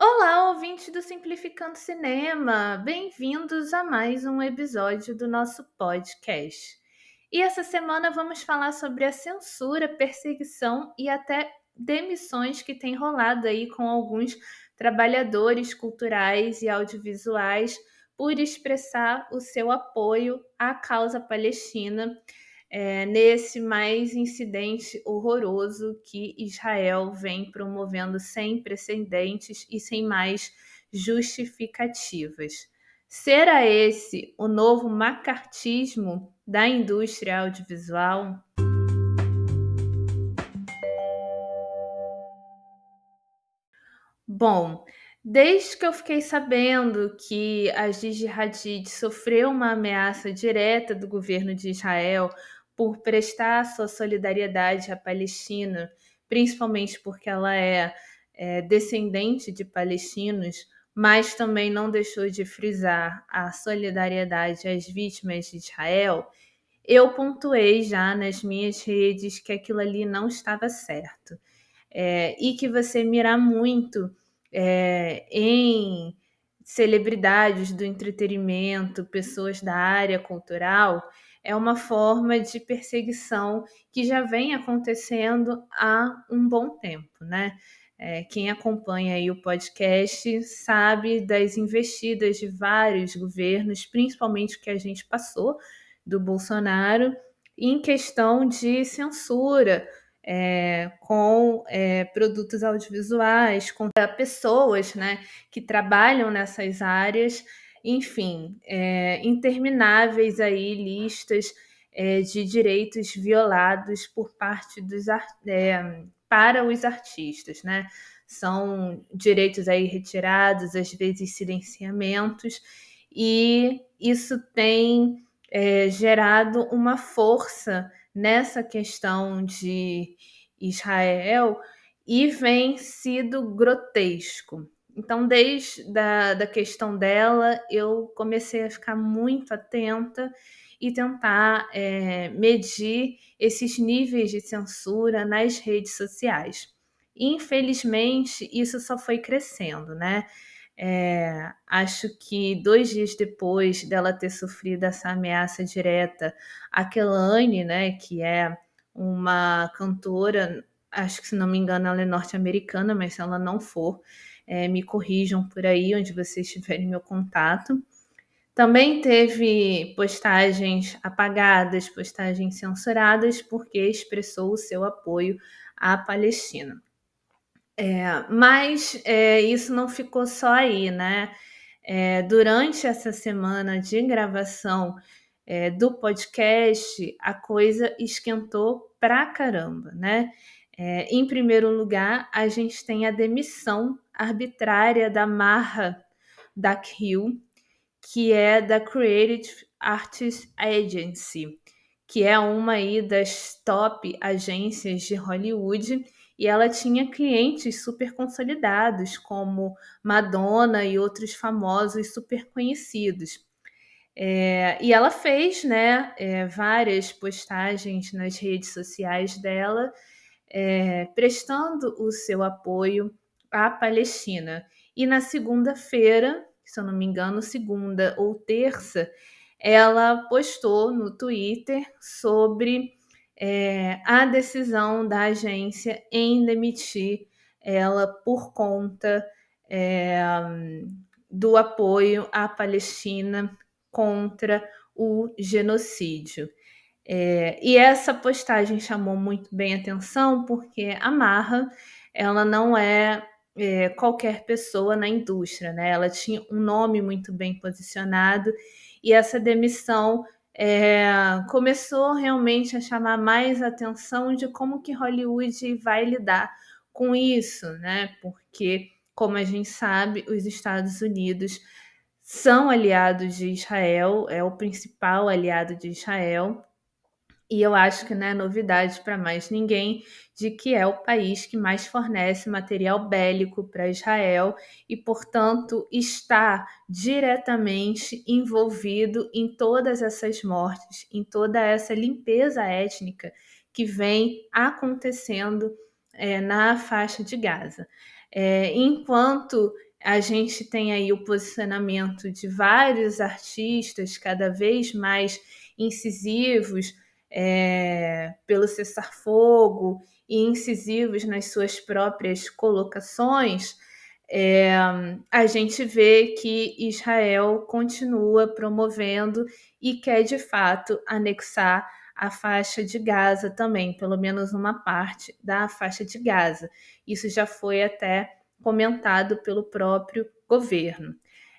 Olá, ouvintes do Simplificando Cinema! Bem-vindos a mais um episódio do nosso podcast. E essa semana vamos falar sobre a censura, perseguição e até demissões que tem rolado aí com alguns trabalhadores culturais e audiovisuais por expressar o seu apoio à causa palestina é, nesse mais incidente horroroso que Israel vem promovendo sem precedentes e sem mais justificativas. Será esse o novo macartismo da indústria audiovisual? Bom, desde que eu fiquei sabendo que a Gigi Hadid sofreu uma ameaça direta do governo de Israel por prestar sua solidariedade à Palestina, principalmente porque ela é, é descendente de palestinos, mas também não deixou de frisar a solidariedade às vítimas de Israel, eu pontuei já nas minhas redes que aquilo ali não estava certo. É, e que você mirar muito é, em celebridades do entretenimento, pessoas da área cultural, é uma forma de perseguição que já vem acontecendo há um bom tempo, né? É, quem acompanha aí o podcast sabe das investidas de vários governos, principalmente o que a gente passou do Bolsonaro, em questão de censura é, com é, produtos audiovisuais, com pessoas né, que trabalham nessas áreas enfim, é, intermináveis aí listas de direitos violados por parte dos para os artistas, né? São direitos aí retirados, às vezes silenciamentos, e isso tem gerado uma força nessa questão de Israel e vem sido grotesco. Então, desde da, da questão dela, eu comecei a ficar muito atenta e tentar é, medir esses níveis de censura nas redes sociais. Infelizmente, isso só foi crescendo, né? É, acho que dois dias depois dela ter sofrido essa ameaça direta, a Kelane, né, que é uma cantora, acho que se não me engano ela é norte-americana, mas se ela não for, é, me corrijam por aí onde vocês tiverem meu contato. Também teve postagens apagadas, postagens censuradas, porque expressou o seu apoio à Palestina. É, mas é, isso não ficou só aí, né? É, durante essa semana de gravação é, do podcast, a coisa esquentou pra caramba, né? É, em primeiro lugar, a gente tem a demissão arbitrária da Marra Dakhil, que é da Creative Artists Agency, que é uma aí das top agências de Hollywood, e ela tinha clientes super consolidados, como Madonna e outros famosos super conhecidos. É, e ela fez né, é, várias postagens nas redes sociais dela, é, prestando o seu apoio à Palestina. E na segunda-feira, se eu não me engano, segunda ou terça, ela postou no Twitter sobre é, a decisão da agência em demitir ela por conta é, do apoio à Palestina contra o genocídio. É, e essa postagem chamou muito bem atenção porque a Marra ela não é é, qualquer pessoa na indústria, né? Ela tinha um nome muito bem posicionado e essa demissão é, começou realmente a chamar mais atenção de como que Hollywood vai lidar com isso, né? Porque, como a gente sabe, os Estados Unidos são aliados de Israel, é o principal aliado de Israel, e eu acho que não é novidade para mais ninguém de que é o país que mais fornece material bélico para Israel e, portanto, está diretamente envolvido em todas essas mortes, em toda essa limpeza étnica que vem acontecendo é, na faixa de Gaza. É, enquanto a gente tem aí o posicionamento de vários artistas cada vez mais incisivos é, pelo cessar-fogo e incisivos nas suas próprias colocações, é, a gente vê que Israel continua promovendo e quer de fato anexar a faixa de Gaza também, pelo menos uma parte da faixa de Gaza. Isso já foi até comentado pelo próprio governo.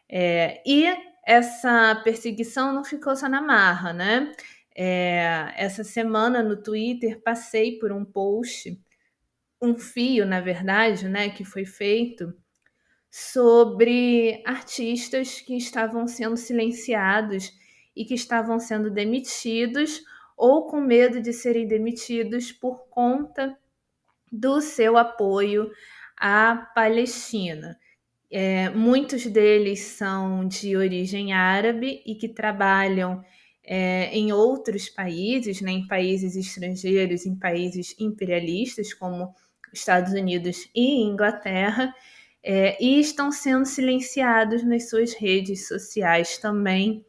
É, e essa perseguição não ficou só na marra, né? É, essa semana no Twitter passei por um post, um fio, na verdade, né, que foi feito sobre artistas que estavam sendo silenciados e que estavam sendo demitidos ou com medo de serem demitidos por conta do seu apoio à Palestina. É, muitos deles são de origem árabe e que trabalham é, em outros países, né, em países estrangeiros, em países imperialistas, como Estados Unidos e Inglaterra, é, e estão sendo silenciados nas suas redes sociais também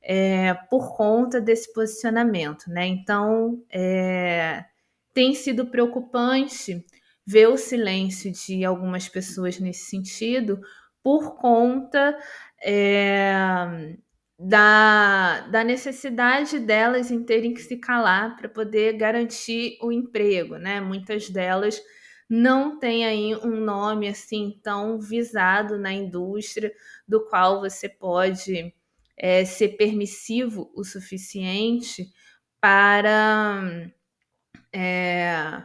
é, por conta desse posicionamento. Né? Então, é, tem sido preocupante ver o silêncio de algumas pessoas nesse sentido por conta é, da, da necessidade delas em terem que se calar para poder garantir o emprego, né? Muitas delas não têm aí um nome assim tão visado na indústria, do qual você pode é, ser permissivo o suficiente para é,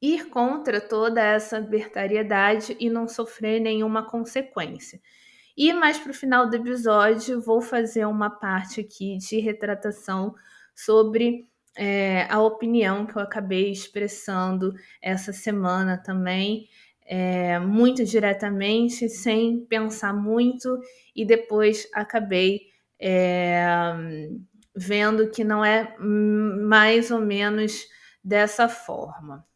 ir contra toda essa libertariedade e não sofrer nenhuma consequência. E mais para o final do episódio, vou fazer uma parte aqui de retratação sobre é, a opinião que eu acabei expressando essa semana também, é, muito diretamente, sem pensar muito, e depois acabei é, vendo que não é mais ou menos dessa forma.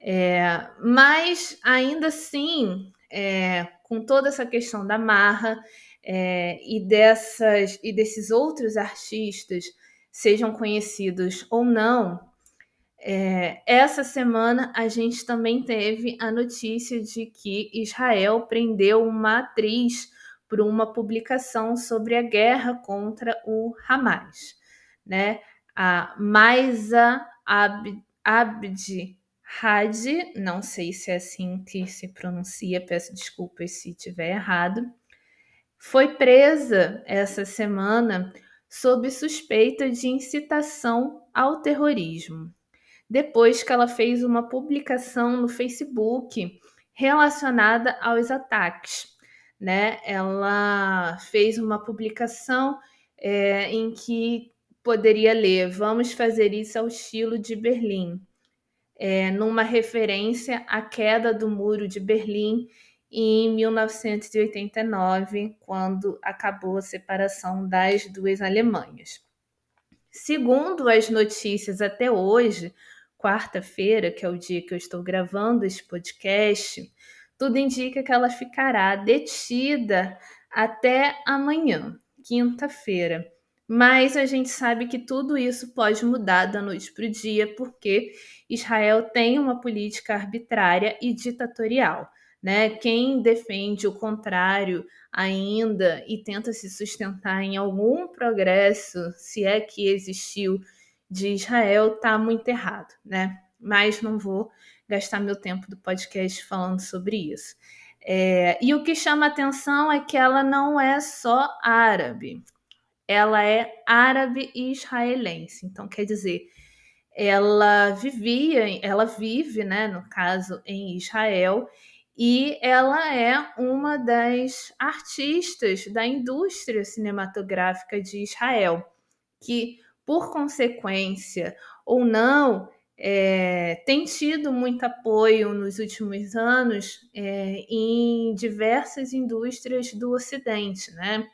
É, mas ainda assim, é, com toda essa questão da marra é, e, dessas, e desses outros artistas, sejam conhecidos ou não, é, essa semana a gente também teve a notícia de que Israel prendeu uma atriz por uma publicação sobre a guerra contra o Hamas, né? A Maisa Abdi Hadi, não sei se é assim que se pronuncia, peço desculpas se estiver errado, foi presa essa semana sob suspeita de incitação ao terrorismo, depois que ela fez uma publicação no Facebook relacionada aos ataques. Né? Ela fez uma publicação é, em que poderia ler: Vamos fazer isso ao estilo de Berlim é, numa referência à queda do Muro de Berlim em 1989, quando acabou a separação das duas Alemanhas. Segundo as notícias até hoje, quarta-feira, que é o dia que eu estou gravando esse podcast, tudo indica que ela ficará detida até amanhã, quinta-feira. Mas a gente sabe que tudo isso pode mudar da noite para o dia, porque Israel tem uma política arbitrária e ditatorial. Né? Quem defende o contrário ainda e tenta se sustentar em algum progresso, se é que existiu, de Israel, está muito errado. Né? Mas não vou gastar meu tempo do podcast falando sobre isso. É, e o que chama atenção é que ela não é só árabe ela é árabe e israelense. Então, quer dizer, ela vivia, ela vive, né, no caso, em Israel, e ela é uma das artistas da indústria cinematográfica de Israel, que por consequência ou não, é, tem tido muito apoio nos últimos anos é, em diversas indústrias do Ocidente, né?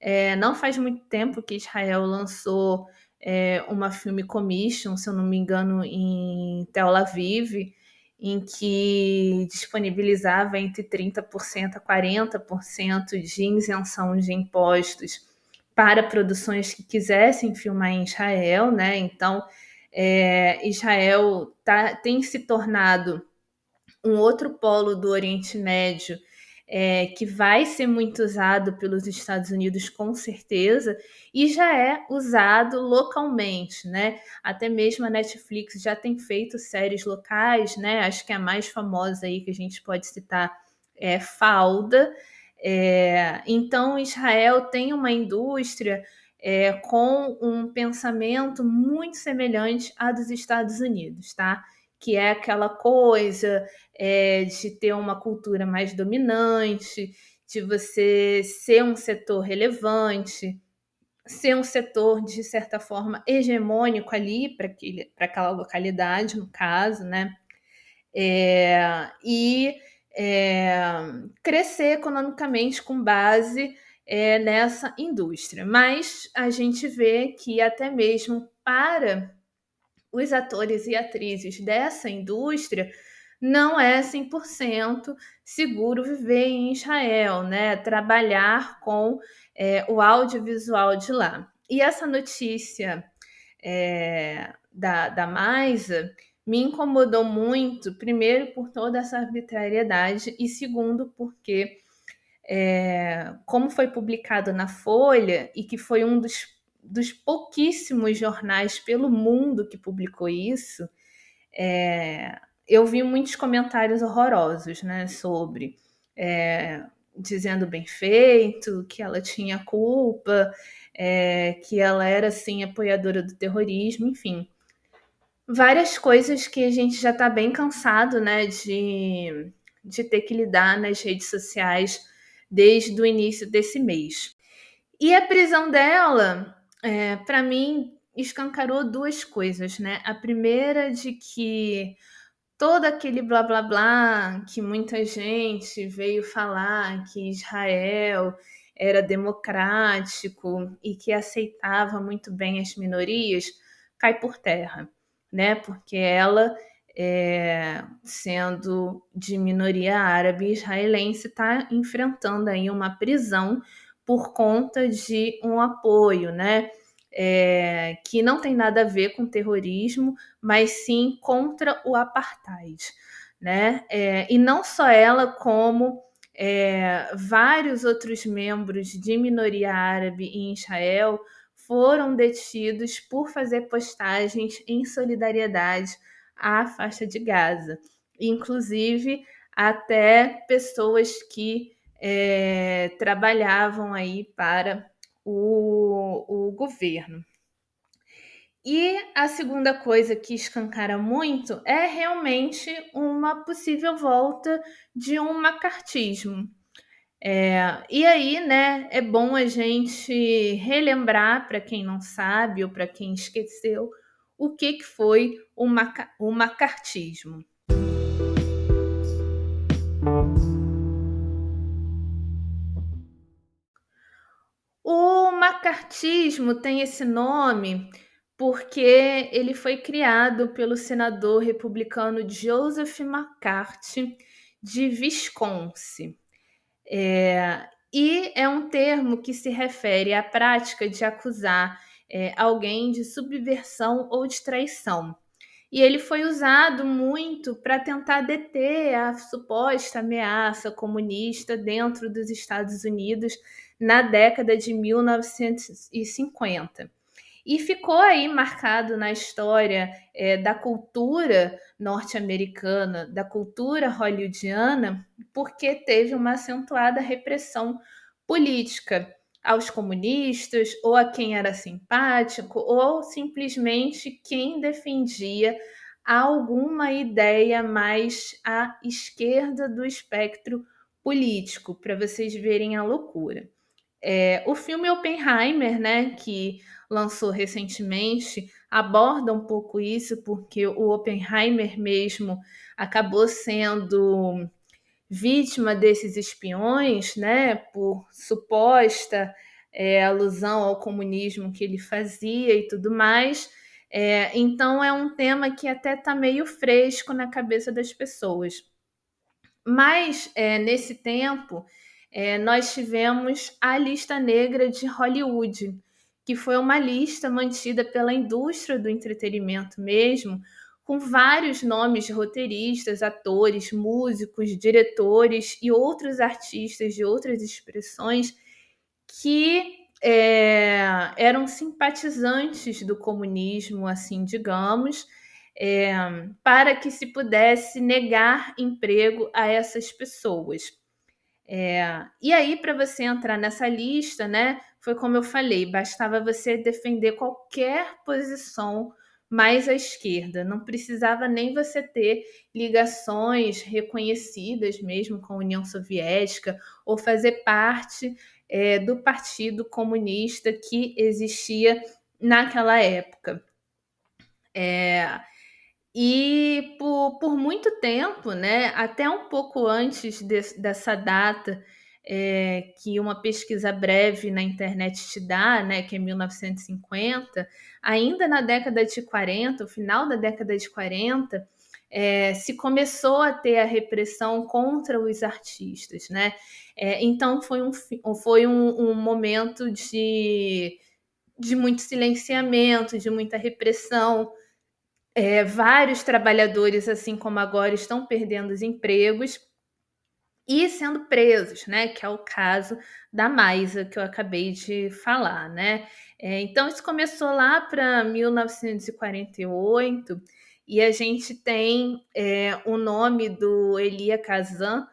É, não faz muito tempo que Israel lançou é, uma filme commission, se eu não me engano, em Tel Aviv, em que disponibilizava entre 30% a 40% de isenção de impostos para produções que quisessem filmar em Israel, né? Então, é, Israel tá, tem se tornado um outro polo do Oriente Médio é, que vai ser muito usado pelos Estados Unidos com certeza e já é usado localmente, né? Até mesmo a Netflix já tem feito séries locais, né? Acho que a mais famosa aí que a gente pode citar é Falda. É, então Israel tem uma indústria é, com um pensamento muito semelhante à dos Estados Unidos, tá? Que é aquela coisa é, de ter uma cultura mais dominante, de você ser um setor relevante, ser um setor, de certa forma, hegemônico ali para aquela localidade, no caso, né? É, e é, crescer economicamente com base é, nessa indústria. Mas a gente vê que até mesmo para os atores e atrizes dessa indústria, não é 100% seguro viver em Israel, né? Trabalhar com é, o audiovisual de lá. E essa notícia é, da, da Maisa me incomodou muito, primeiro por toda essa arbitrariedade e segundo porque é, como foi publicado na Folha e que foi um dos, dos pouquíssimos jornais pelo mundo que publicou isso, é, eu vi muitos comentários horrorosos, né, sobre é, dizendo bem feito, que ela tinha culpa, é, que ela era assim apoiadora do terrorismo, enfim, várias coisas que a gente já está bem cansado, né, de, de ter que lidar nas redes sociais desde o início desse mês. E a prisão dela, é, para mim, escancarou duas coisas, né? A primeira de que todo aquele blá blá blá que muita gente veio falar que Israel era democrático e que aceitava muito bem as minorias cai por terra, né? Porque ela, é, sendo de minoria árabe israelense, está enfrentando aí uma prisão por conta de um apoio, né? é, que não tem nada a ver com terrorismo, mas sim contra o apartheid. Né? É, e não só ela, como é, vários outros membros de minoria árabe em Israel foram detidos por fazer postagens em solidariedade à faixa de Gaza, inclusive até pessoas que é, trabalhavam aí para o, o governo. E a segunda coisa que escancara muito é realmente uma possível volta de um macartismo. É, e aí, né, é bom a gente relembrar, para quem não sabe ou para quem esqueceu, o que, que foi o, maca o macartismo. Macartismo tem esse nome porque ele foi criado pelo senador republicano Joseph McCarthy de Wisconsin. É, e é um termo que se refere à prática de acusar é, alguém de subversão ou de traição. E ele foi usado muito para tentar deter a suposta ameaça comunista dentro dos Estados Unidos na década de 1950. E ficou aí marcado na história é, da cultura norte-americana, da cultura hollywoodiana, porque teve uma acentuada repressão política aos comunistas, ou a quem era simpático, ou simplesmente quem defendia alguma ideia mais à esquerda do espectro político, para vocês verem a loucura. É, o filme Oppenheimer, né, que lançou recentemente aborda um pouco isso, porque o Oppenheimer mesmo acabou sendo vítima desses espiões, né, por suposta é, alusão ao comunismo que ele fazia e tudo mais. É, então é um tema que até está meio fresco na cabeça das pessoas. Mas é, nesse tempo é, nós tivemos a lista negra de Hollywood, que foi uma lista mantida pela indústria do entretenimento mesmo, com vários nomes de roteiristas, atores, músicos, diretores e outros artistas de outras expressões que é, eram simpatizantes do comunismo, assim, digamos, é, para que se pudesse negar emprego a essas pessoas. É, e aí, para você entrar nessa lista, né, foi como eu falei, bastava você defender qualquer posição mais à esquerda. Não precisava nem você ter ligações reconhecidas mesmo com a União Soviética ou fazer parte é, do Partido Comunista que existia naquela época. É, e por, por muito tempo, né, até um pouco antes de, dessa data é, que uma pesquisa breve na internet te dá, né, que é 1950, ainda na década de 40, o final da década de 40, é, se começou a ter a repressão contra os artistas, né? É, então foi um, foi um, um momento de, de muito silenciamento, de muita repressão. É, vários trabalhadores, assim como agora, estão perdendo os empregos e sendo presos, né? Que é o caso da Maisa que eu acabei de falar, né? É, então isso começou lá para 1948 e a gente tem é, o nome do Elia Kazan,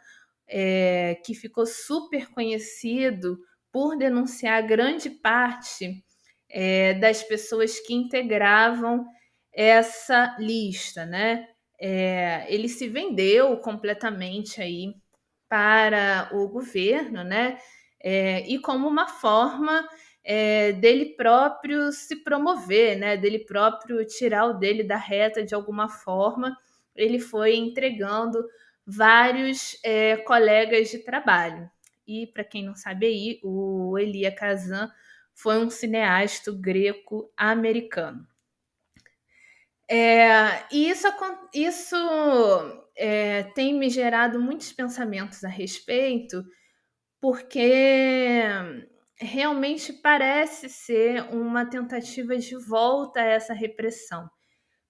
é, que ficou super conhecido por denunciar grande parte é, das pessoas que integravam essa lista, né? É, ele se vendeu completamente aí para o governo, né? É, e como uma forma é, dele próprio se promover, né? Dele próprio tirar o dele da reta de alguma forma, ele foi entregando vários é, colegas de trabalho. E para quem não sabe aí, o Elia Kazan foi um cineasta greco-americano. É, e isso, isso é, tem me gerado muitos pensamentos a respeito, porque realmente parece ser uma tentativa de volta a essa repressão.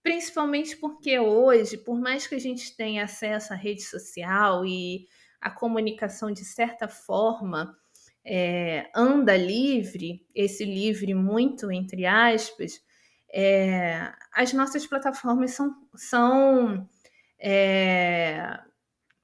Principalmente porque hoje, por mais que a gente tenha acesso à rede social e a comunicação de certa forma é, anda livre, esse livre muito entre aspas, é, as nossas plataformas são, são é,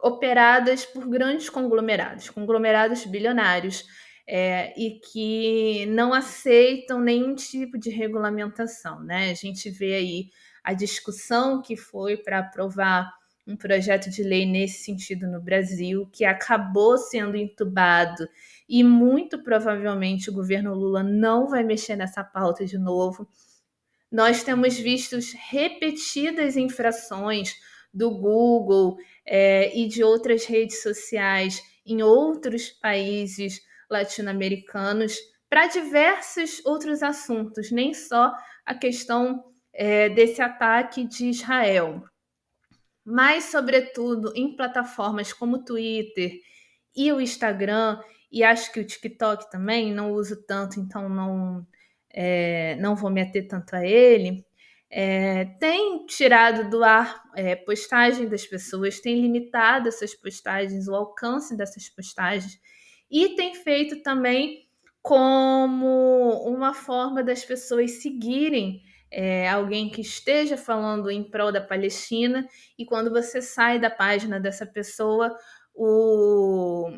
operadas por grandes conglomerados, conglomerados bilionários, é, e que não aceitam nenhum tipo de regulamentação. Né? A gente vê aí a discussão que foi para aprovar um projeto de lei nesse sentido no Brasil, que acabou sendo entubado e muito provavelmente o governo Lula não vai mexer nessa pauta de novo. Nós temos visto repetidas infrações do Google é, e de outras redes sociais em outros países latino-americanos para diversos outros assuntos, nem só a questão é, desse ataque de Israel, mas, sobretudo, em plataformas como o Twitter e o Instagram, e acho que o TikTok também, não uso tanto, então não, é, não vou me ater tanto a ele. É, tem tirado do ar é, postagem das pessoas, tem limitado essas postagens, o alcance dessas postagens, e tem feito também como uma forma das pessoas seguirem é, alguém que esteja falando em prol da Palestina, e quando você sai da página dessa pessoa, o,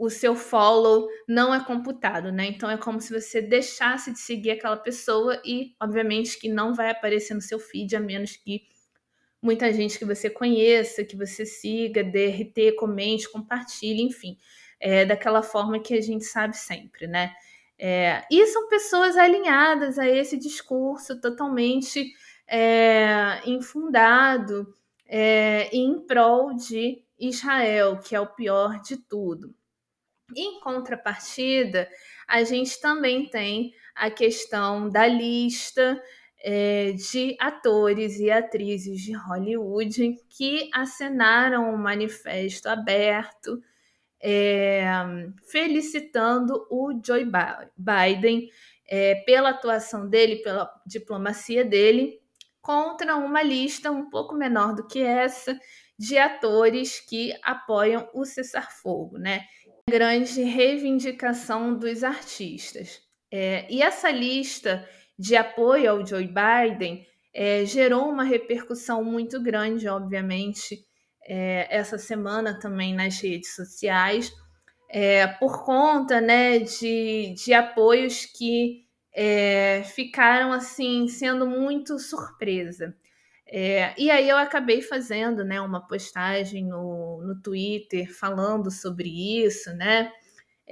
o seu follow não é computado, né? Então é como se você deixasse de seguir aquela pessoa e, obviamente, que não vai aparecer no seu feed, a menos que muita gente que você conheça, que você siga, DRT, comente, compartilhe, enfim, é daquela forma que a gente sabe sempre, né? É, e são pessoas alinhadas a esse discurso totalmente é, infundado é, em prol de Israel, que é o pior de tudo. Em contrapartida, a gente também tem a questão da lista é, de atores e atrizes de Hollywood que assinaram um manifesto aberto é, felicitando o Joe Biden é, pela atuação dele, pela diplomacia dele, contra uma lista um pouco menor do que essa de atores que apoiam o cessar-fogo, né? Grande reivindicação dos artistas. É, e essa lista de apoio ao Joe Biden é, gerou uma repercussão muito grande, obviamente, é, essa semana também nas redes sociais, é, por conta né, de, de apoios que é, ficaram assim sendo muito surpresa. É, e aí eu acabei fazendo né, uma postagem no, no Twitter falando sobre isso, né?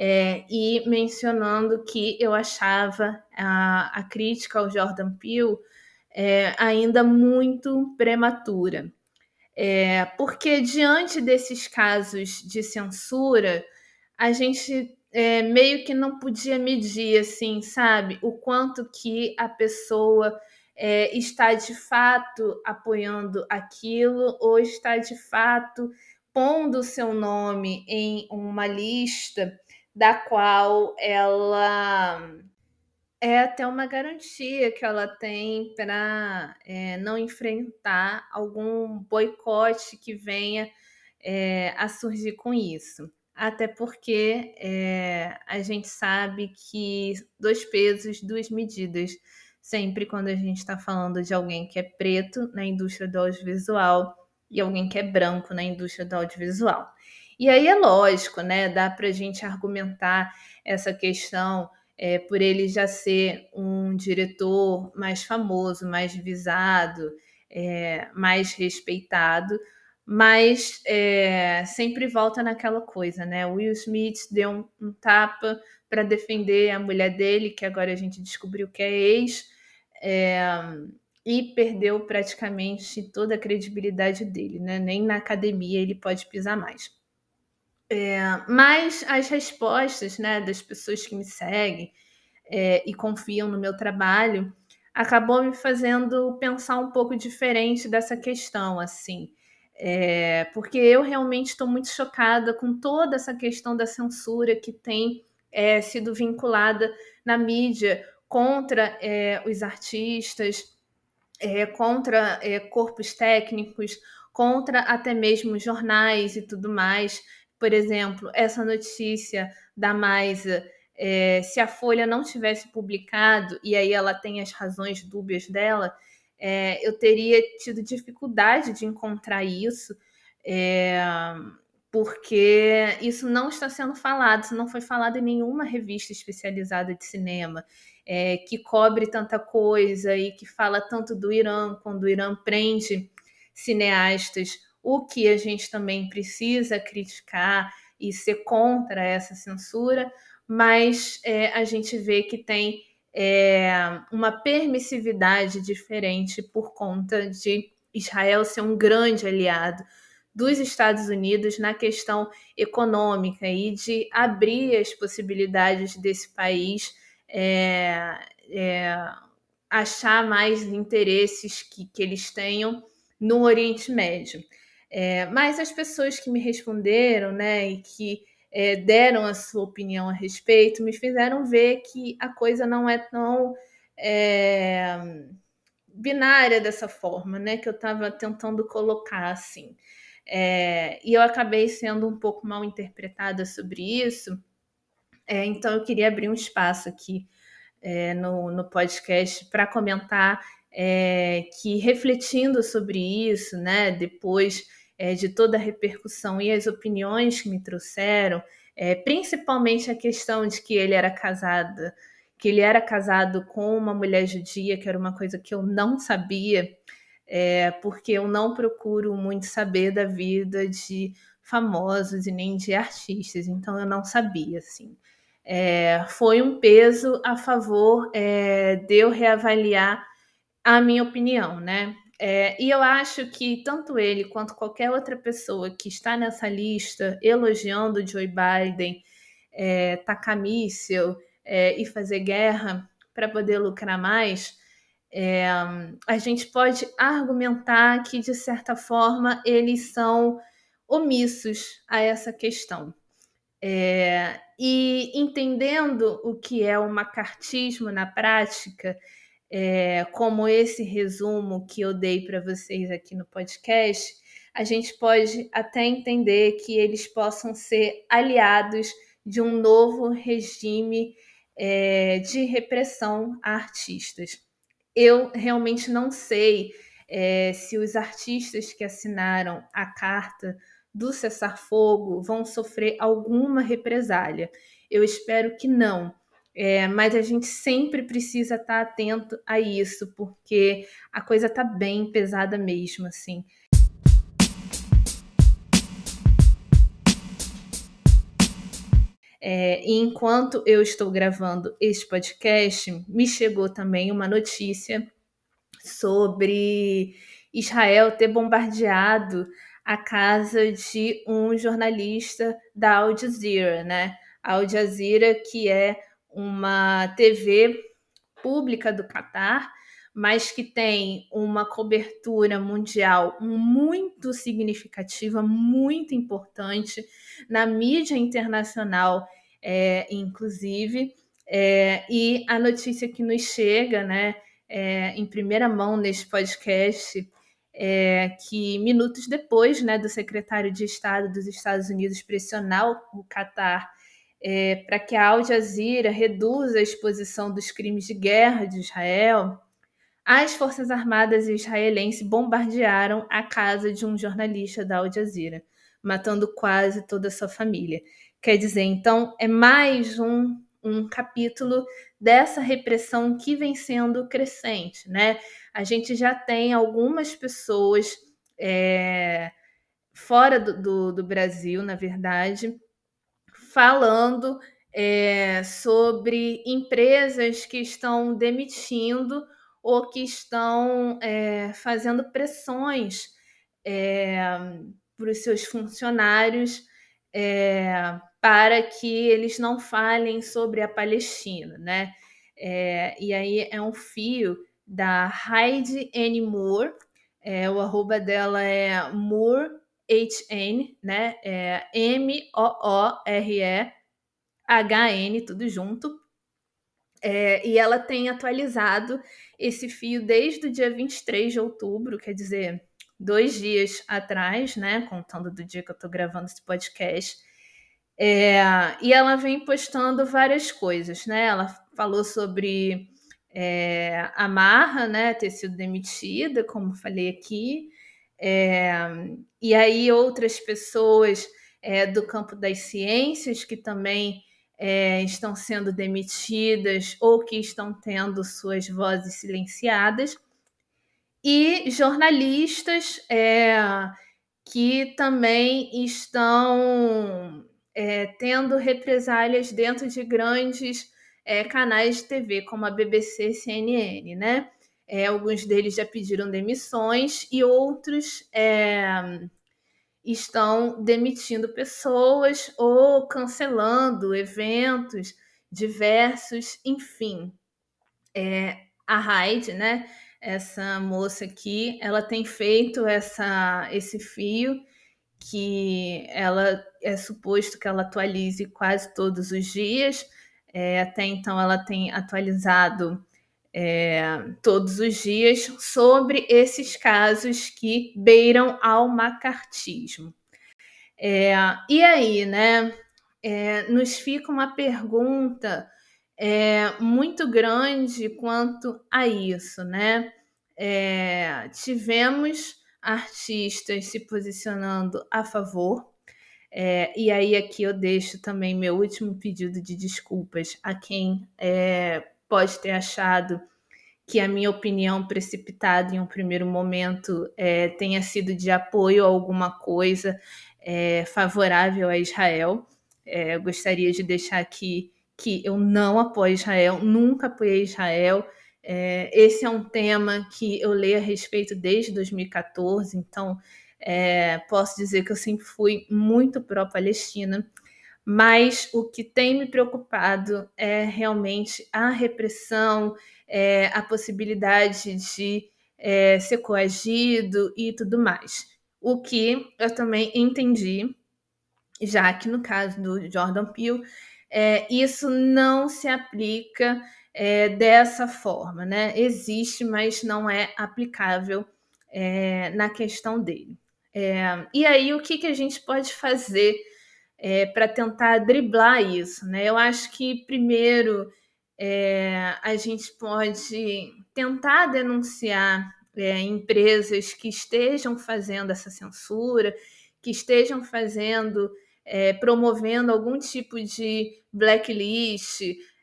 É, e mencionando que eu achava a, a crítica ao Jordan Peele é, ainda muito prematura. É, porque diante desses casos de censura, a gente é, meio que não podia medir, assim, sabe, o quanto que a pessoa é, está de fato apoiando aquilo ou está de fato pondo o seu nome em uma lista da qual ela é até uma garantia que ela tem para é, não enfrentar algum boicote que venha é, a surgir com isso. Até porque é, a gente sabe que dois pesos, duas medidas, sempre quando a gente está falando de alguém que é preto na indústria do audiovisual e alguém que é branco na indústria do audiovisual. E aí é lógico, né? Dá para a gente argumentar essa questão é, por ele já ser um diretor mais famoso, mais visado, é, mais respeitado, mas é, sempre volta naquela coisa, né? Will Smith deu um, um tapa para defender a mulher dele, que agora a gente descobriu que é ex, é, e perdeu praticamente toda a credibilidade dele, né? Nem na academia ele pode pisar mais. É, mas as respostas né, das pessoas que me seguem é, e confiam no meu trabalho acabou me fazendo pensar um pouco diferente dessa questão, assim. É, porque eu realmente estou muito chocada com toda essa questão da censura que tem é, sido vinculada na mídia contra é, os artistas, é, contra é, corpos técnicos, contra até mesmo jornais e tudo mais. Por exemplo, essa notícia da Maisa, é, se a Folha não tivesse publicado, e aí ela tem as razões dúbias dela, é, eu teria tido dificuldade de encontrar isso, é, porque isso não está sendo falado, isso não foi falado em nenhuma revista especializada de cinema. É, que cobre tanta coisa e que fala tanto do Irã, quando o Irã prende cineastas o que a gente também precisa criticar e ser contra essa censura, mas é, a gente vê que tem é, uma permissividade diferente por conta de Israel ser um grande aliado dos Estados Unidos na questão econômica e de abrir as possibilidades desse país é, é, achar mais interesses que, que eles tenham no Oriente Médio. É, mas as pessoas que me responderam, né, e que é, deram a sua opinião a respeito, me fizeram ver que a coisa não é tão é, binária dessa forma, né, que eu estava tentando colocar assim. É, e eu acabei sendo um pouco mal interpretada sobre isso, é, então eu queria abrir um espaço aqui é, no, no podcast para comentar que refletindo sobre isso, né, depois é, de toda a repercussão e as opiniões que me trouxeram, é, principalmente a questão de que ele era casado, que ele era casado com uma mulher judia, que era uma coisa que eu não sabia, é, porque eu não procuro muito saber da vida de famosos e nem de artistas, então eu não sabia, assim. É, foi um peso a favor é, de eu reavaliar a minha opinião, né? É, e eu acho que tanto ele quanto qualquer outra pessoa que está nessa lista elogiando Joe Biden, é, tacar míssil é, e fazer guerra para poder lucrar mais, é, a gente pode argumentar que, de certa forma, eles são omissos a essa questão. É, e entendendo o que é o macartismo na prática, é, como esse resumo que eu dei para vocês aqui no podcast, a gente pode até entender que eles possam ser aliados de um novo regime é, de repressão a artistas. Eu realmente não sei é, se os artistas que assinaram a carta do cessar-fogo vão sofrer alguma represália. Eu espero que não. É, mas a gente sempre precisa estar atento a isso, porque a coisa está bem pesada mesmo, assim. É, e enquanto eu estou gravando este podcast, me chegou também uma notícia sobre Israel ter bombardeado a casa de um jornalista da Al Jazeera, né? Al Jazeera, que é uma TV pública do Catar, mas que tem uma cobertura mundial muito significativa, muito importante na mídia internacional, é, inclusive. É, e a notícia que nos chega, né, é, em primeira mão neste podcast, é que minutos depois, né, do secretário de Estado dos Estados Unidos pressionar o Catar é, para que a Al Jazeera reduza a exposição dos crimes de guerra de Israel, as Forças Armadas israelenses bombardearam a casa de um jornalista da Al Jazeera, matando quase toda a sua família. Quer dizer, então, é mais um, um capítulo dessa repressão que vem sendo crescente, né? A gente já tem algumas pessoas é, fora do, do, do Brasil, na verdade, falando é, sobre empresas que estão demitindo ou que estão é, fazendo pressões é, para os seus funcionários é, para que eles não falem sobre a Palestina, né? É, e aí é um fio da Heidi N. Moore, é, o arroba dela é Moore HN, né? É M-O-O-R-E-H-N, tudo junto. É, e ela tem atualizado esse fio desde o dia 23 de outubro, quer dizer, dois dias atrás, né? Contando do dia que eu estou gravando esse podcast. É, e ela vem postando várias coisas, né? Ela falou sobre é, a Marra, né? Ter sido demitida, como falei aqui. É, e aí outras pessoas é, do campo das ciências que também é, estão sendo demitidas ou que estão tendo suas vozes silenciadas, e jornalistas é, que também estão é, tendo represálias dentro de grandes é, canais de TV, como a BBC e CNN, né? É, alguns deles já pediram demissões e outros é, estão demitindo pessoas ou cancelando eventos diversos, enfim. É, a Hyde, né? Essa moça aqui, ela tem feito essa, esse fio que ela é suposto que ela atualize quase todos os dias. É, até então, ela tem atualizado é, todos os dias sobre esses casos que beiram ao macartismo. É, e aí, né? É, nos fica uma pergunta é, muito grande quanto a isso, né? É, tivemos artistas se posicionando a favor. É, e aí aqui eu deixo também meu último pedido de desculpas a quem é, pode ter achado que a minha opinião precipitada em um primeiro momento é, tenha sido de apoio a alguma coisa é, favorável a Israel. É, gostaria de deixar aqui que eu não apoio Israel, nunca apoiei Israel. É, esse é um tema que eu leio a respeito desde 2014, então é, posso dizer que eu sempre fui muito pró-Palestina. Mas o que tem me preocupado é realmente a repressão, é, a possibilidade de é, ser coagido e tudo mais. O que eu também entendi, já que no caso do Jordan Peele, é, isso não se aplica é, dessa forma, né? Existe, mas não é aplicável é, na questão dele. É, e aí, o que, que a gente pode fazer é, para tentar driblar isso? Né? Eu acho que, primeiro, é, a gente pode tentar denunciar empresas que estejam fazendo essa censura, que estejam fazendo é, promovendo algum tipo de blacklist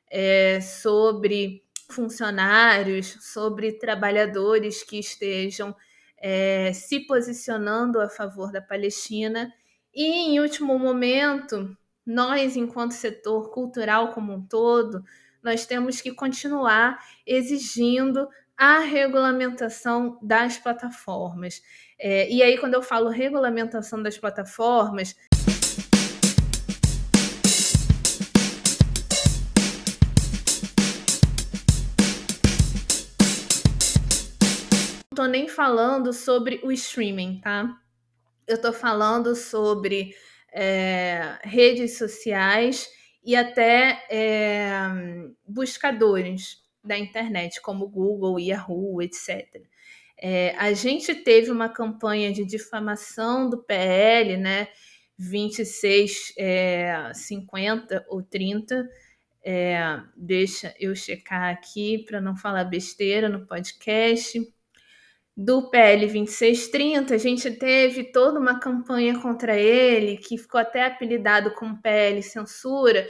é, sobre funcionários, sobre trabalhadores que estejam é, se posicionando a favor da Palestina. E, em último momento, nós, enquanto setor cultural como um todo, nós temos que continuar exigindo a regulamentação das plataformas. É, e aí, quando eu falo regulamentação das plataformas, tô nem falando sobre o streaming, tá? Eu tô falando sobre é, redes sociais e até é, buscadores da internet, como Google, Yahoo, etc. É, a gente teve uma campanha de difamação do PL, né? 26, é, 50 ou 30. É, deixa eu checar aqui para não falar besteira no podcast do PL 2630, a gente teve toda uma campanha contra ele, que ficou até apelidado como PL censura,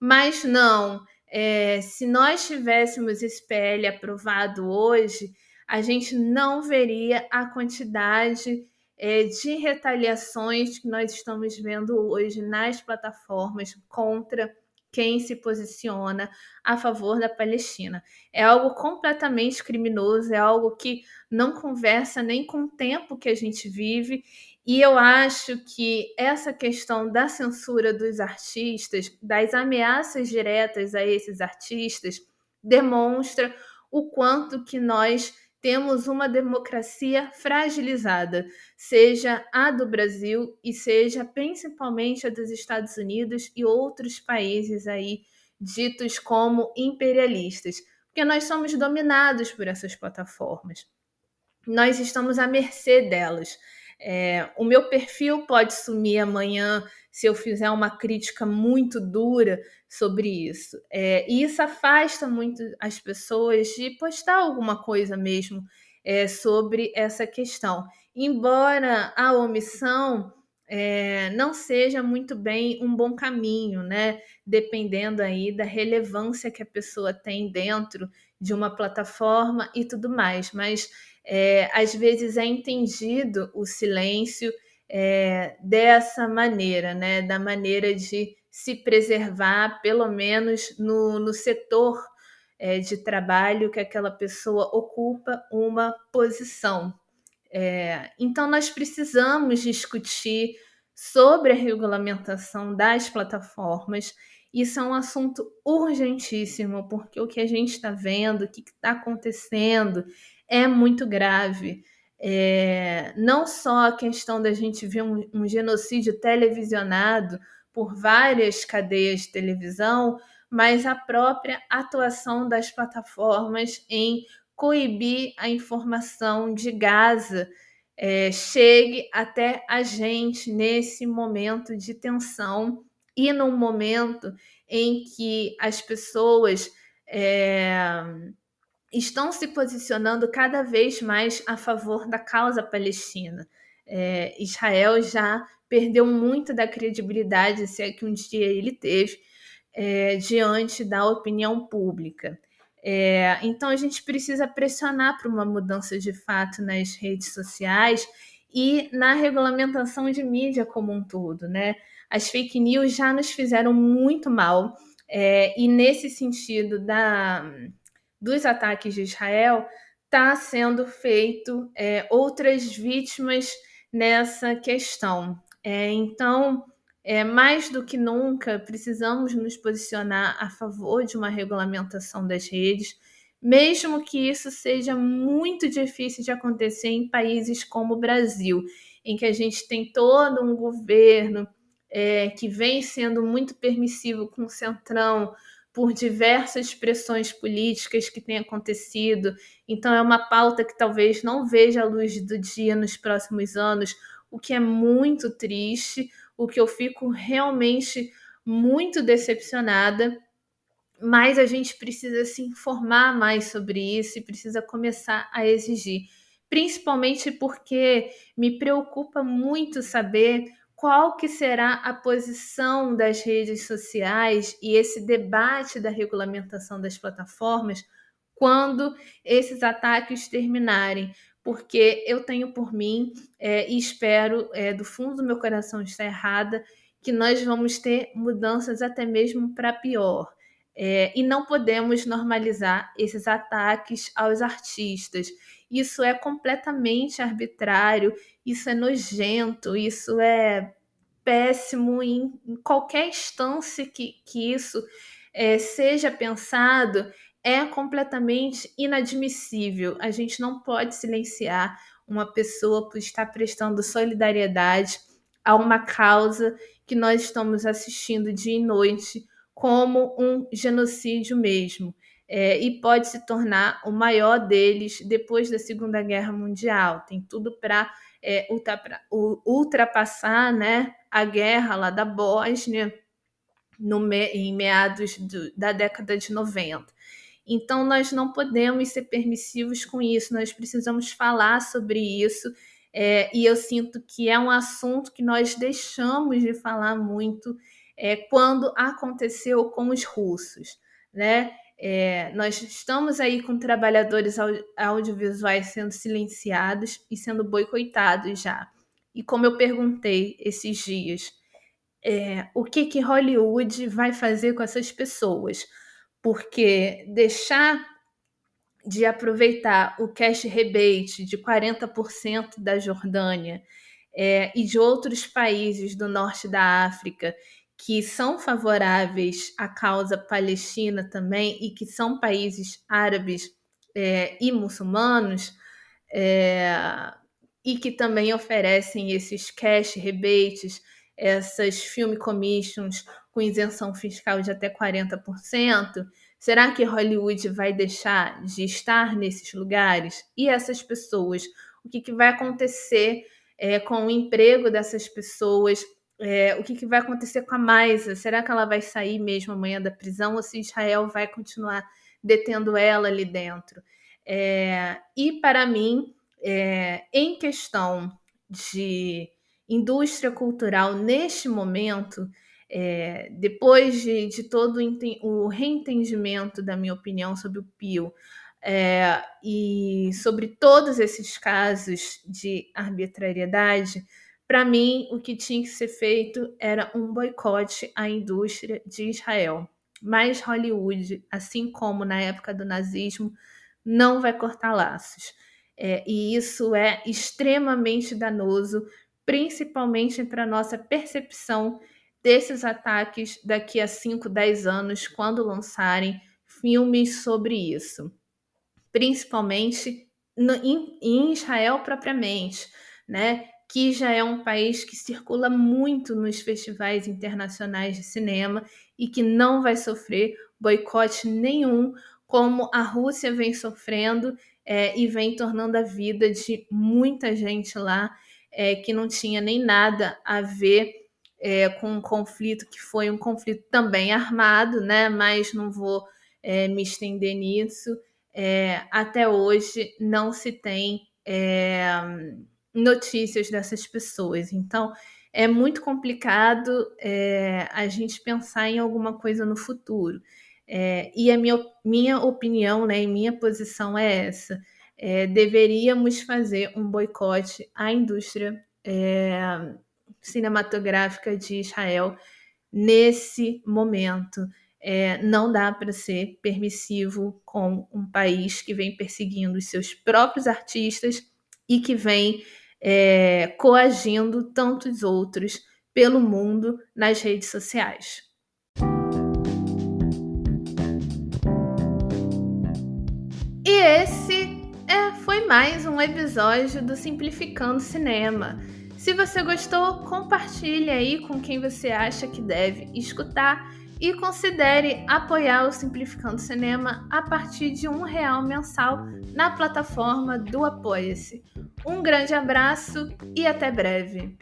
mas não. É, se nós tivéssemos esse PL aprovado hoje, a gente não veria a quantidade é, de retaliações que nós estamos vendo hoje nas plataformas contra quem se posiciona a favor da Palestina. É algo completamente criminoso, é algo que não conversa nem com o tempo que a gente vive. E eu acho que essa questão da censura dos artistas, das ameaças diretas a esses artistas, demonstra o quanto que nós temos uma democracia fragilizada, seja a do Brasil e seja principalmente a dos Estados Unidos e outros países aí ditos como imperialistas, porque nós somos dominados por essas plataformas. Nós estamos à mercê delas. É, o meu perfil pode sumir amanhã se eu fizer uma crítica muito dura sobre isso. É, e isso afasta muito as pessoas de postar alguma coisa mesmo é, sobre essa questão. Embora a omissão é, não seja muito bem um bom caminho, né? Dependendo aí da relevância que a pessoa tem dentro de uma plataforma e tudo mais. Mas é, às vezes é entendido o silêncio é, dessa maneira, né? Da maneira de se preservar, pelo menos no, no setor é, de trabalho que aquela pessoa ocupa uma posição. É, então, nós precisamos discutir sobre a regulamentação das plataformas. Isso é um assunto urgentíssimo, porque o que a gente está vendo, o que está acontecendo, é muito grave. É, não só a questão da gente ver um, um genocídio televisionado por várias cadeias de televisão, mas a própria atuação das plataformas em coibir a informação de Gaza é, chegue até a gente nesse momento de tensão e num momento em que as pessoas é, estão se posicionando cada vez mais a favor da causa palestina. É, Israel já perdeu muito da credibilidade, se é que um dia ele teve, é, diante da opinião pública. É, então a gente precisa pressionar para uma mudança de fato nas redes sociais e na regulamentação de mídia como um todo, né? As fake news já nos fizeram muito mal, É, e nesse sentido da, dos ataques de Israel, está sendo feito é, outras vítimas nessa questão. É, então, é, mais do que nunca, precisamos nos posicionar a favor de uma regulamentação das redes, mesmo que isso seja muito difícil de acontecer em países como o Brasil, em que a gente tem todo um governo é, que vem sendo muito permissivo com o Centrão por diversas pressões políticas que têm acontecido. Então, é uma pauta que talvez não veja a luz do dia nos próximos anos, o que é muito triste, o que eu fico realmente muito decepcionada. Mas a gente precisa se informar mais sobre isso e precisa começar a exigir, principalmente porque me preocupa muito saber qual que será a posição das redes sociais e esse debate da regulamentação das plataformas quando esses ataques terminarem, porque eu tenho por mim é, e espero é, do fundo do meu coração estar errada que nós vamos ter mudanças até mesmo para pior. É, e não podemos normalizar esses ataques aos artistas. Isso é completamente arbitrário, isso é nojento, isso é péssimo em, em qualquer instância que, que isso é, seja pensado, é completamente inadmissível. A gente não pode silenciar uma pessoa por estar prestando solidariedade a uma causa que nós estamos assistindo dia e noite como um genocídio mesmo. É, e pode se tornar o maior deles depois da Segunda Guerra Mundial. Tem tudo para é, ultrapassar né, a guerra lá da Bósnia no, em meados do, da década de 90. Então, nós não podemos ser permissivos com isso, nós precisamos falar sobre isso. É, e eu sinto que é um assunto que nós deixamos de falar muito é, quando aconteceu com os russos, né? É, nós estamos aí com trabalhadores audiovisuais sendo silenciados e sendo boicotados já. E como eu perguntei esses dias, é, o que, que Hollywood vai fazer com essas pessoas? Porque deixar de aproveitar o cash rebate de 40% da Jordânia é, e de outros países do norte da África que são favoráveis à causa palestina também e que são países árabes é, e muçulmanos é, e que também oferecem esses cash rebates, essas film commissions com isenção fiscal de até 40%. Será que Hollywood vai deixar de estar nesses lugares? E essas pessoas? O que, que vai acontecer é, com o emprego dessas pessoas? É, o que, que, vai acontecer com a Maisa? Será que ela vai sair mesmo amanhã da prisão ou se Israel vai continuar detendo ela ali dentro? É, e para mim, é, em questão de indústria cultural neste momento, é, depois de, de todo o reentendimento da minha opinião sobre o Pio é, e sobre todos esses casos de arbitrariedade, para mim, o que tinha que ser feito era um boicote à indústria de Israel. Mas Hollywood, assim como na época do nazismo, não vai cortar laços. É, e isso é extremamente danoso, principalmente para a nossa percepção desses ataques daqui a 5, 10 anos, quando lançarem filmes sobre isso. Principalmente no, em, em Israel propriamente, né? Que já é um país que circula muito nos festivais internacionais de cinema e que não vai sofrer boicote nenhum, como a Rússia vem sofrendo é, e vem tornando a vida de muita gente lá é, que não tinha nem nada a ver é, com um conflito que foi um conflito também armado, né? Mas não vou é, me estender nisso. É, até hoje não se tem é, notícias dessas pessoas. Então, é muito complicado é, a gente pensar em alguma coisa no futuro. É, e a minha, minha opinião né, e minha posição é essa. É, deveríamos fazer um boicote à indústria é, cinematográfica de Israel nesse momento. É, não dá para ser permissivo com um país que vem perseguindo os seus próprios artistas e que vem é, coagindo tantos outros pelo mundo nas redes sociais. E esse é, foi mais um episódio do Simplificando Cinema. Se você gostou, compartilhe aí com quem você acha que deve escutar e considere apoiar o Simplificando Cinema a partir de um real mensal na plataforma do Apoia-se. Um grande abraço e até breve.